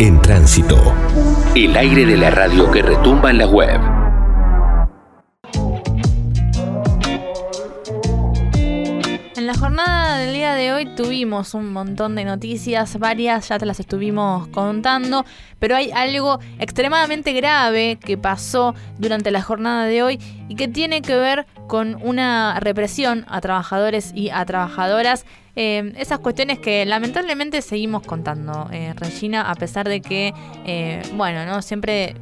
En tránsito. El aire de la radio que retumba en la web. Del día de hoy tuvimos un montón de noticias, varias ya te las estuvimos contando, pero hay algo extremadamente grave que pasó durante la jornada de hoy y que tiene que ver con una represión a trabajadores y a trabajadoras. Eh, esas cuestiones que lamentablemente seguimos contando, eh, Regina, a pesar de que, eh, bueno, no siempre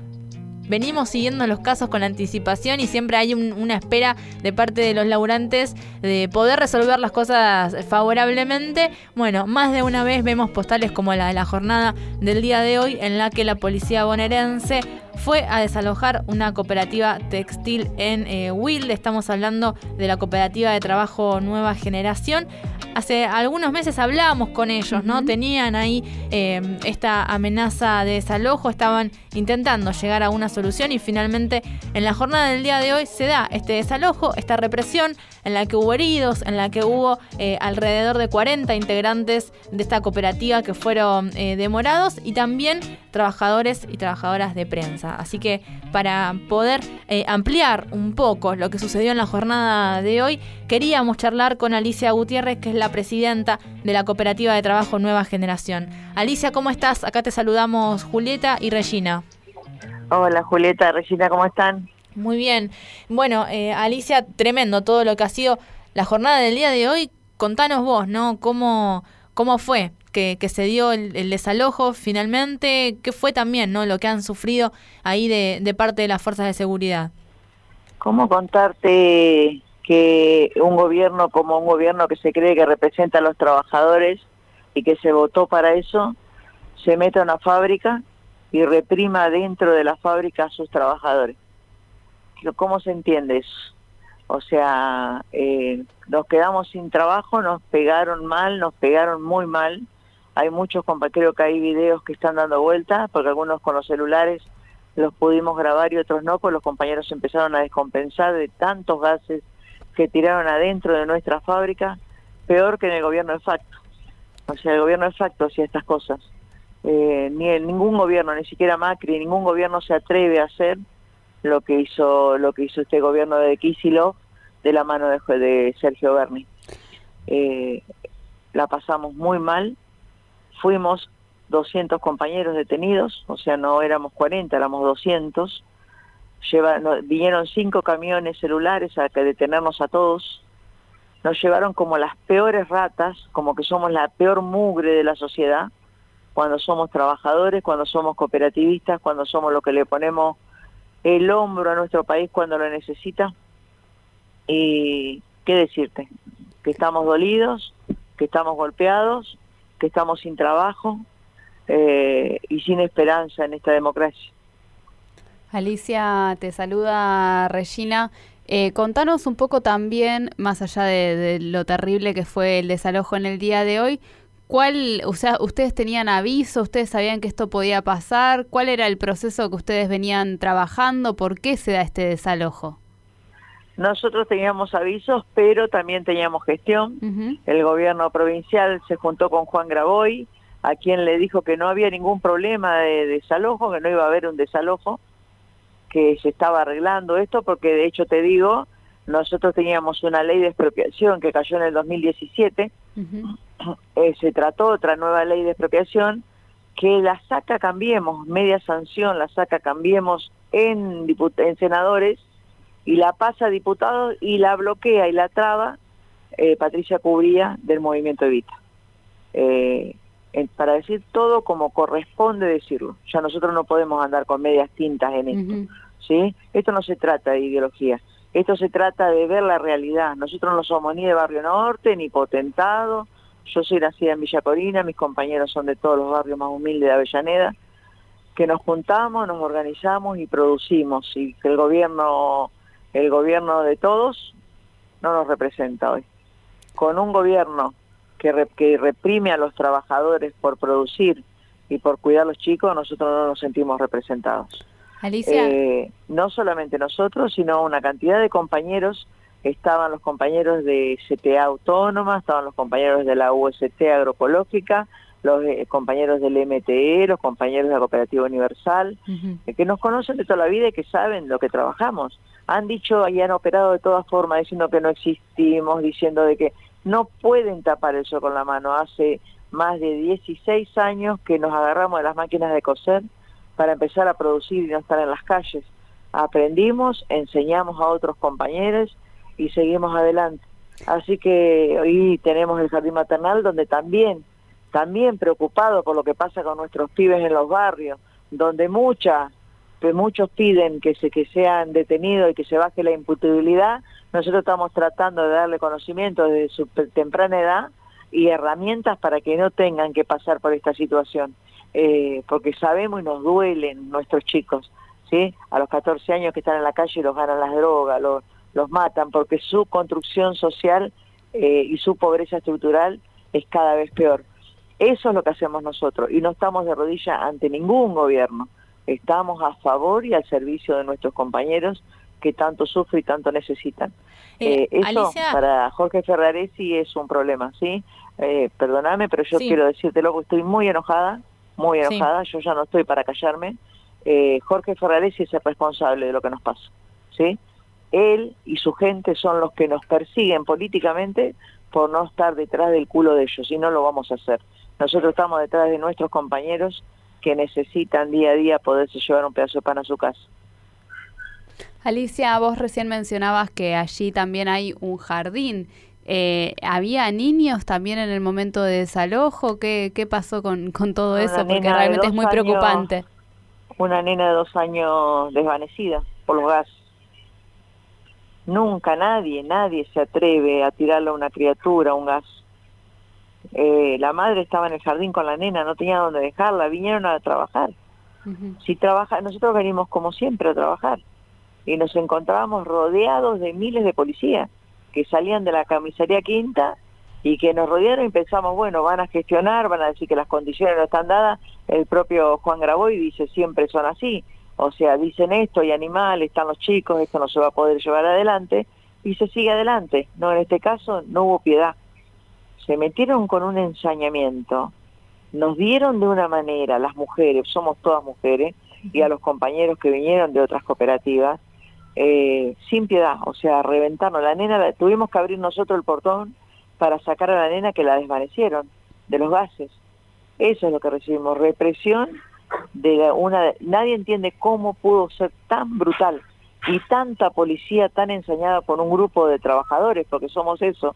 venimos siguiendo los casos con anticipación y siempre hay una espera de parte de los laburantes de poder resolver las cosas favorablemente. Bueno, más de una vez vemos postales como la de la jornada del día de hoy en la que la policía bonaerense fue a desalojar una cooperativa textil en eh, Wilde. Estamos hablando de la cooperativa de trabajo Nueva Generación. Hace algunos meses hablábamos con ellos, ¿no? Tenían ahí em, esta amenaza de desalojo, estaban intentando llegar a una solución y finalmente en la jornada del día de hoy se da este desalojo, esta represión en la que hubo heridos, en la que hubo eh, alrededor de 40 integrantes de esta cooperativa que fueron eh, demorados y también trabajadores y trabajadoras de prensa. Así que para poder eh, ampliar un poco lo que sucedió en la jornada de hoy, queríamos charlar con Alicia Gutiérrez, que es la presidenta de la Cooperativa de Trabajo Nueva Generación. Alicia, ¿cómo estás? Acá te saludamos Julieta y Regina. Hola Julieta, Regina, ¿cómo están? Muy bien. Bueno, eh, Alicia, tremendo todo lo que ha sido la jornada del día de hoy. Contanos vos, ¿no? ¿Cómo, cómo fue? que, se dio el, desalojo finalmente, ¿qué fue también no lo que han sufrido ahí de, parte de las fuerzas de seguridad? ¿Cómo contarte que un gobierno como un gobierno que se cree que representa a los trabajadores y que se votó para eso, se meta a una fábrica y reprima dentro de la fábrica a sus trabajadores? ¿Cómo se entiende eso? O sea, eh, nos quedamos sin trabajo, nos pegaron mal, nos pegaron muy mal, hay muchos, creo que hay videos que están dando vuelta, porque algunos con los celulares los pudimos grabar y otros no, pues los compañeros empezaron a descompensar de tantos gases que tiraron adentro de nuestra fábrica, peor que en el gobierno de facto. O sea, el gobierno de facto hacía estas cosas. Eh, ni ningún gobierno, ni siquiera Macri, ningún gobierno se atreve a hacer lo que hizo lo que hizo este gobierno de Kisilov de la mano de, de Sergio Berni. Eh, la pasamos muy mal, fuimos 200 compañeros detenidos, o sea, no éramos 40, éramos 200. Lleva, vinieron cinco camiones celulares a que detenernos a todos. Nos llevaron como las peores ratas, como que somos la peor mugre de la sociedad, cuando somos trabajadores, cuando somos cooperativistas, cuando somos los que le ponemos el hombro a nuestro país cuando lo necesita. Y qué decirte, que estamos dolidos, que estamos golpeados, que estamos sin trabajo eh, y sin esperanza en esta democracia. Alicia, te saluda Regina. Eh, contanos un poco también, más allá de, lo terrible que fue el desalojo en el día de hoy, ¿cuál, o sea, ustedes tenían aviso, ustedes sabían que esto podía pasar? ¿Cuál era el proceso que ustedes venían trabajando? ¿Por qué se da este desalojo? Nosotros teníamos avisos, pero también teníamos gestión. El gobierno provincial se juntó con Juan Graboy, a quien le dijo que no había ningún problema de desalojo, que no iba a haber un desalojo, que se estaba arreglando esto, porque de hecho te digo, nosotros teníamos una ley de expropiación que cayó en el 2017, eh, se trató otra nueva ley de expropiación que la saca Cambiemos, media sanción, la saca Cambiemos en, en senadores, y la pasa a diputados y la bloquea y la traba eh, Patricia Cubría del Movimiento Evita. Eh, para decir todo como corresponde decirlo. Ya nosotros no podemos andar con medias tintas en esto. ¿sí? Esto no se trata de ideología, esto se trata de ver la realidad. Nosotros no somos ni de Barrio Norte, ni Potentado. Yo soy nacida en Villa Corina, mis compañeros son de todos los barrios más humildes de Avellaneda, que nos juntamos, nos organizamos y producimos, y que el gobierno el gobierno de todos no nos representa hoy. Con un gobierno que, que reprime a los trabajadores por producir y por cuidar a los chicos, nosotros no nos sentimos representados. Alicia. Eh, no solamente nosotros, sino una cantidad de compañeros. Estaban los compañeros de CTA Autónoma, estaban los compañeros de la UST Agroecológica, los eh, compañeros del MTE, los compañeros de la Cooperativa Universal, eh, que nos conocen de toda la vida y que saben lo que trabajamos. Han dicho y han operado de todas formas, diciendo que no existimos, diciendo de que no pueden tapar eso con la mano. Hace más de 16 años que nos agarramos de las máquinas de coser para empezar a producir y no estar en las calles. Aprendimos, enseñamos a otros compañeros y seguimos adelante. Así que hoy tenemos el jardín maternal donde también también preocupado por lo que pasa con nuestros pibes en los barrios, donde muchas, pues muchos piden que, se, que sean detenidos y que se baje la imputabilidad, nosotros estamos tratando de darle conocimiento desde su temprana edad y herramientas para que no tengan que pasar por esta situación, eh, porque sabemos y nos duelen nuestros chicos, ¿sí? A los 14 años que están en la calle los ganan las drogas, los, los matan, porque su construcción social eh, y su pobreza estructural es cada vez peor. Eso es lo que hacemos nosotros y no estamos de rodilla ante ningún gobierno. Estamos a favor y al servicio de nuestros compañeros que tanto sufren y tanto necesitan. Eh, eh, eso para Jorge Ferraresi es un problema, ¿sí? Eh, perdóname, pero yo quiero decírtelo que estoy muy enojada, muy enojada, yo ya no estoy para callarme. Eh, Jorge Ferraresi es el responsable de lo que nos pasa, ¿sí? Él y su gente son los que nos persiguen políticamente por no estar detrás del culo de ellos y no lo vamos a hacer. Nosotros estamos detrás de nuestros compañeros que necesitan día a día poderse llevar un pedazo de pan a su casa. Alicia, vos recién mencionabas que allí también hay un jardín. Eh, ¿Había niños también en el momento de desalojo? ¿Qué, qué pasó con, con todo eso? Porque realmente es muy preocupante. Una nena de dos años desvanecida por los gases. Nunca nadie, nadie se atreve a tirarle a una criatura un gas eh, la madre estaba en el jardín con la nena, no tenía dónde dejarla, vinieron a trabajar. Si trabaja, nosotros venimos como siempre a trabajar y nos encontrábamos rodeados de miles de policías que salían de la comisaría quinta y que nos rodearon y pensamos, bueno, van a gestionar, van a decir que las condiciones no están dadas. El propio Juan Graboy dice, siempre son así. O sea, dicen esto, hay animales, están los chicos, esto no se va a poder llevar adelante y se sigue adelante. No, en este caso no hubo piedad se metieron con un ensañamiento, nos dieron de una manera, las mujeres, somos todas mujeres, y a los compañeros que vinieron de otras cooperativas, eh, sin piedad, o sea, reventarnos. La nena, tuvimos que abrir nosotros el portón para sacar a la nena que la desvanecieron de los gases. Eso es lo que recibimos, represión de una... Nadie entiende cómo pudo ser tan brutal y tanta policía tan ensañada por un grupo de trabajadores, porque somos eso,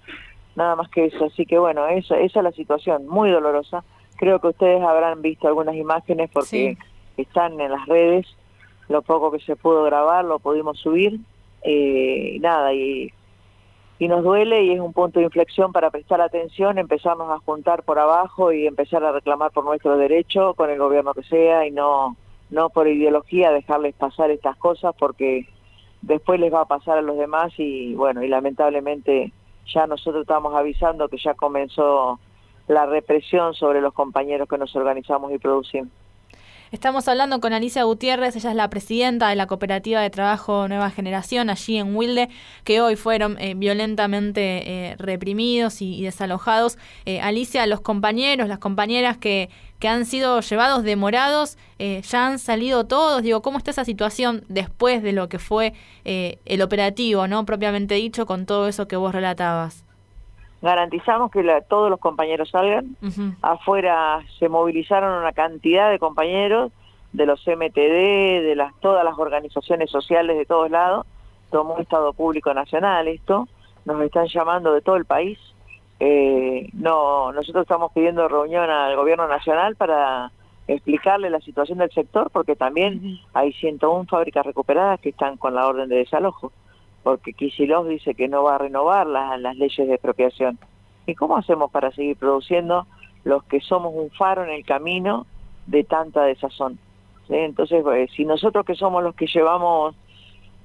nada más que eso. Así que bueno, esa, esa es la situación, muy dolorosa. Creo que ustedes habrán visto algunas imágenes porque están en las redes, lo poco que se pudo grabar lo pudimos subir, eh, nada, y, y nos duele y es un punto de inflexión para prestar atención, empezarnos a juntar por abajo y empezar a reclamar por nuestro derecho con el gobierno que sea y no, no por ideología dejarles pasar estas cosas porque después les va a pasar a los demás y bueno, y lamentablemente ya nosotros estamos avisando que ya comenzó la represión sobre los compañeros que nos organizamos y producimos. Estamos hablando con Alicia Gutiérrez, ella es la presidenta de la Cooperativa de Trabajo Nueva Generación allí en Wilde, que hoy fueron eh, violentamente eh, reprimidos y, desalojados. Eh, Alicia, los compañeros, las compañeras que, que han sido llevados demorados, ya han salido todos. Digo, ¿cómo está esa situación después de lo que fue el operativo, no propiamente dicho, con todo eso que vos relatabas? Garantizamos que todos los compañeros salgan. Afuera se movilizaron una cantidad de compañeros de los MTD, de las todas las organizaciones sociales de todos lados. Tomó Estado Público Nacional esto. Nos están llamando de todo el país. Eh, no, nosotros estamos pidiendo reunión al gobierno nacional para explicarle la situación del sector porque también hay 101 fábricas recuperadas que están con la orden de desalojo porque Kicillof dice que no va a renovar las, las leyes de expropiación. ¿Y cómo hacemos para seguir produciendo los que somos un faro en el camino de tanta desazón? Entonces, pues, si nosotros que somos los que llevamos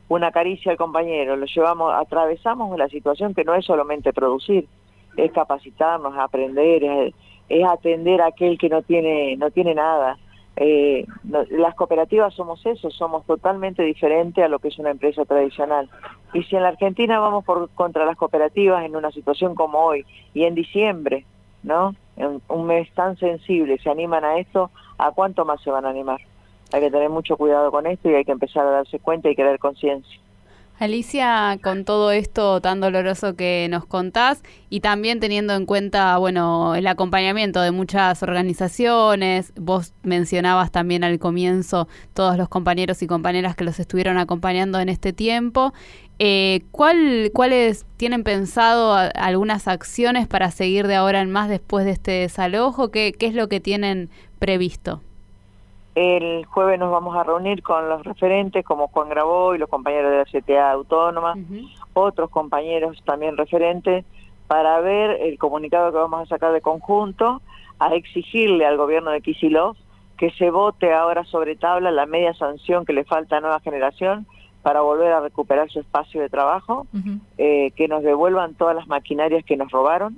una caricia al compañero, lo llevamos, atravesamos la situación que no es solamente producir, es capacitarnos, aprender, es, es atender a aquel que no tiene, no tiene nada, eh, las cooperativas somos eso, somos totalmente diferentes a lo que es una empresa tradicional. Y si en la Argentina vamos por contra las cooperativas en una situación como hoy y en diciembre, ¿no? En un mes tan sensible, se animan a esto, ¿a cuánto más se van a animar? Hay que tener mucho cuidado con esto y hay que empezar a darse cuenta y crear conciencia. Alicia, con todo esto tan doloroso que nos contás y también teniendo en cuenta, bueno, el acompañamiento de muchas organizaciones, vos mencionabas también al comienzo todos los compañeros y compañeras que los estuvieron acompañando en este tiempo, eh, ¿cuál, ¿cuáles tienen pensado algunas acciones para seguir de ahora en más después de este desalojo? ¿Qué, qué es lo que tienen previsto? El jueves nos vamos a reunir con los referentes como Juan Grabó y los compañeros de la CTA Autónoma, otros compañeros también referentes, para ver el comunicado que vamos a sacar de conjunto, a exigirle al gobierno de Kisilov que se vote ahora sobre tabla la media sanción que le falta a Nueva Generación para volver a recuperar su espacio de trabajo, eh, que nos devuelvan todas las maquinarias que nos robaron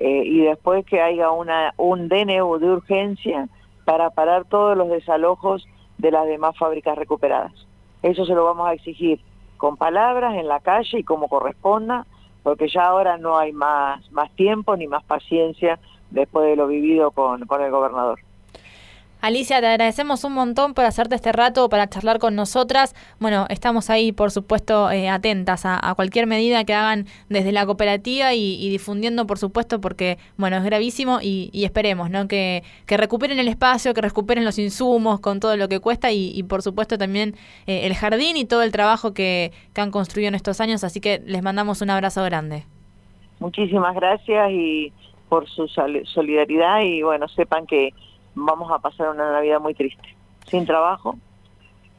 eh, y después que haya una, un DNU de urgencia para parar todos los desalojos de las demás fábricas recuperadas. Eso se lo vamos a exigir con palabras en la calle y como corresponda, porque ya ahora no hay más, más tiempo ni más paciencia después de lo vivido con, con el gobernador. Alicia, te agradecemos un montón por hacerte este rato para charlar con nosotras. Bueno, estamos ahí, por supuesto, eh, atentas a, cualquier medida que hagan desde la cooperativa y, difundiendo, por supuesto, porque, bueno, es gravísimo y, esperemos, ¿no? Que, recuperen el espacio, que recuperen los insumos con todo lo que cuesta y, por supuesto, también eh, el jardín y todo el trabajo que, que han construido en estos años. Así que les mandamos un abrazo grande. Muchísimas gracias y por su solidaridad y, bueno, sepan que vamos a pasar una Navidad muy triste, sin trabajo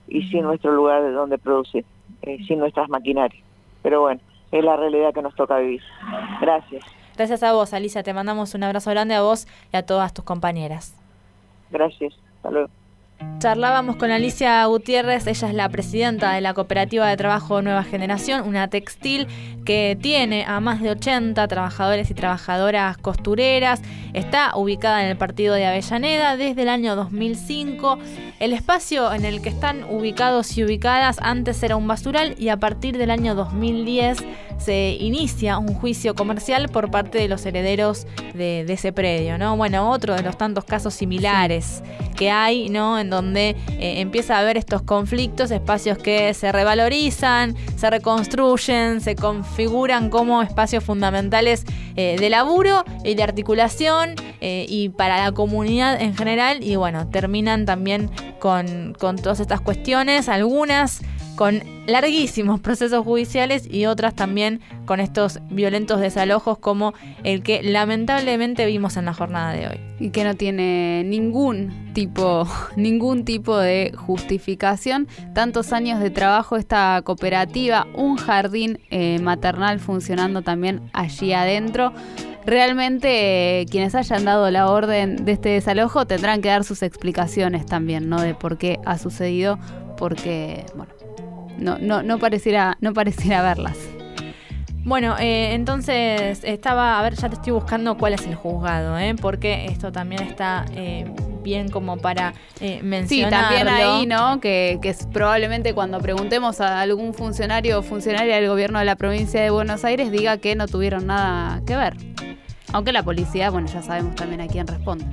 y sin nuestro lugar de donde producir, eh, sin nuestras maquinarias. Pero bueno, es la realidad que nos toca vivir. Gracias. Gracias a vos, Alicia. Te mandamos un abrazo grande a vos y a todas tus compañeras. Gracias. Hasta luego. Charlábamos con Alicia Gutiérrez, ella es la presidenta de la Cooperativa de Trabajo Nueva Generación, una textil que tiene a más de 80 trabajadores y trabajadoras costureras. Está ubicada en el partido de Avellaneda desde el año 2005. El espacio en el que están ubicados y ubicadas antes era un basural y a partir del año 2010 se inicia un juicio comercial por parte de los herederos de, ese predio, ¿no? Bueno, otro de los tantos casos similares que hay, ¿no? En donde eh, empieza a haber estos conflictos, espacios que se revalorizan, se reconstruyen, se configuran como espacios fundamentales eh, de laburo y de articulación eh, y para la comunidad en general. Y bueno, terminan también con, con todas estas cuestiones, algunas con larguísimos procesos judiciales y otras también con estos violentos desalojos como el que lamentablemente vimos en la jornada de hoy. Y que no tiene ningún tipo, ningún tipo de justificación. Tantos años de trabajo esta cooperativa, un jardín eh, maternal funcionando también allí adentro realmente eh, quienes hayan dado la orden de este desalojo tendrán que dar sus explicaciones también, ¿no? De por qué ha sucedido, porque, bueno, no, no, no, pareciera, no pareciera verlas. Bueno, eh, entonces estaba, a ver, ya te estoy buscando cuál es el juzgado, ¿eh? porque esto también está eh, bien como para eh, mencionarlo. Sí, también ahí, ¿no? Que, que probablemente cuando preguntemos a algún funcionario o funcionaria del gobierno de la provincia de Buenos Aires diga que no tuvieron nada que ver. Aunque la policía, bueno, ya sabemos también a quién responde.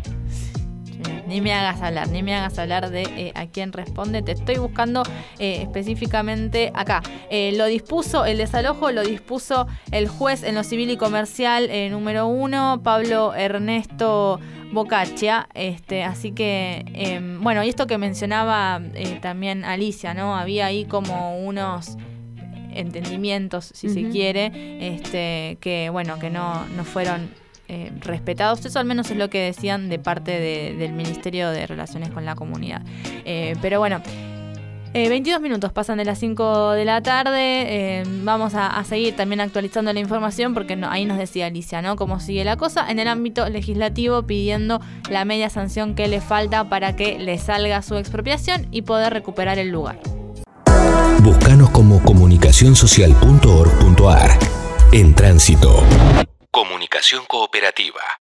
Ni me hagas hablar, ni me hagas hablar de eh, a quién responde. Te estoy buscando eh, específicamente acá. Eh, lo dispuso, el desalojo lo dispuso el juez en lo civil y comercial número uno, Pablo Ernesto Bocaccia. Este, así que, em, bueno, y esto que mencionaba también Alicia, ¿no? Había ahí como unos entendimientos, si se quiere, este, que bueno, que no, no fueron eh, respetados. Eso al menos es lo que decían de parte del Ministerio de Relaciones con la Comunidad. Eh, pero bueno. 22 eh, minutos pasan de las 5 de la tarde. vamos a, seguir también actualizando la información porque ahí nos decía Alicia, ¿no? Cómo sigue la cosa en el ámbito legislativo pidiendo la media sanción que le falta para que le salga su expropiación y poder recuperar el lugar. Búscanos como comunicacionsocial.org.ar. En tránsito. Cooperativa.